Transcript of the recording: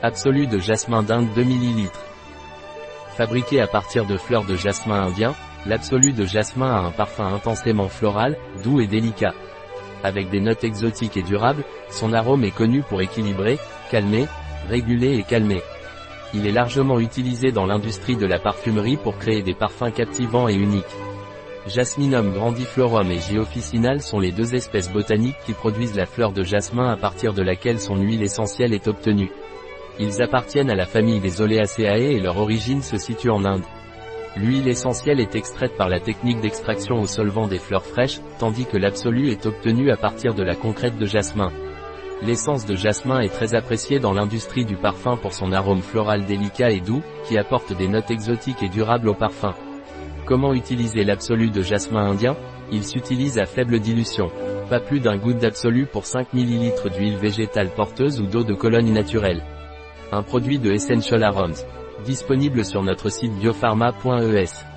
Absolu de jasmin d'Inde 2 ml. Fabriqué à partir de fleurs de jasmin indien, l'absolu de jasmin a un parfum intensément floral, doux et délicat. Avec des notes exotiques et durables, son arôme est connu pour équilibrer, calmer, réguler et calmer. Il est largement utilisé dans l'industrie de la parfumerie pour créer des parfums captivants et uniques. Jasminum grandiflorum et J. officinal sont les deux espèces botaniques qui produisent la fleur de jasmin à partir de laquelle son huile essentielle est obtenue. Ils appartiennent à la famille des Oleaceae et leur origine se situe en Inde. L'huile essentielle est extraite par la technique d'extraction au solvant des fleurs fraîches, tandis que l'absolu est obtenu à partir de la concrète de jasmin. L'essence de jasmin est très appréciée dans l'industrie du parfum pour son arôme floral délicat et doux, qui apporte des notes exotiques et durables au parfum. Comment utiliser l'absolu de jasmin indien? Il s'utilise à faible dilution. Pas plus d'un goutte d'absolu pour 5 ml d'huile végétale porteuse ou d'eau de cologne naturelle. Un produit de Essential Aroms. Disponible sur notre site biopharma.es.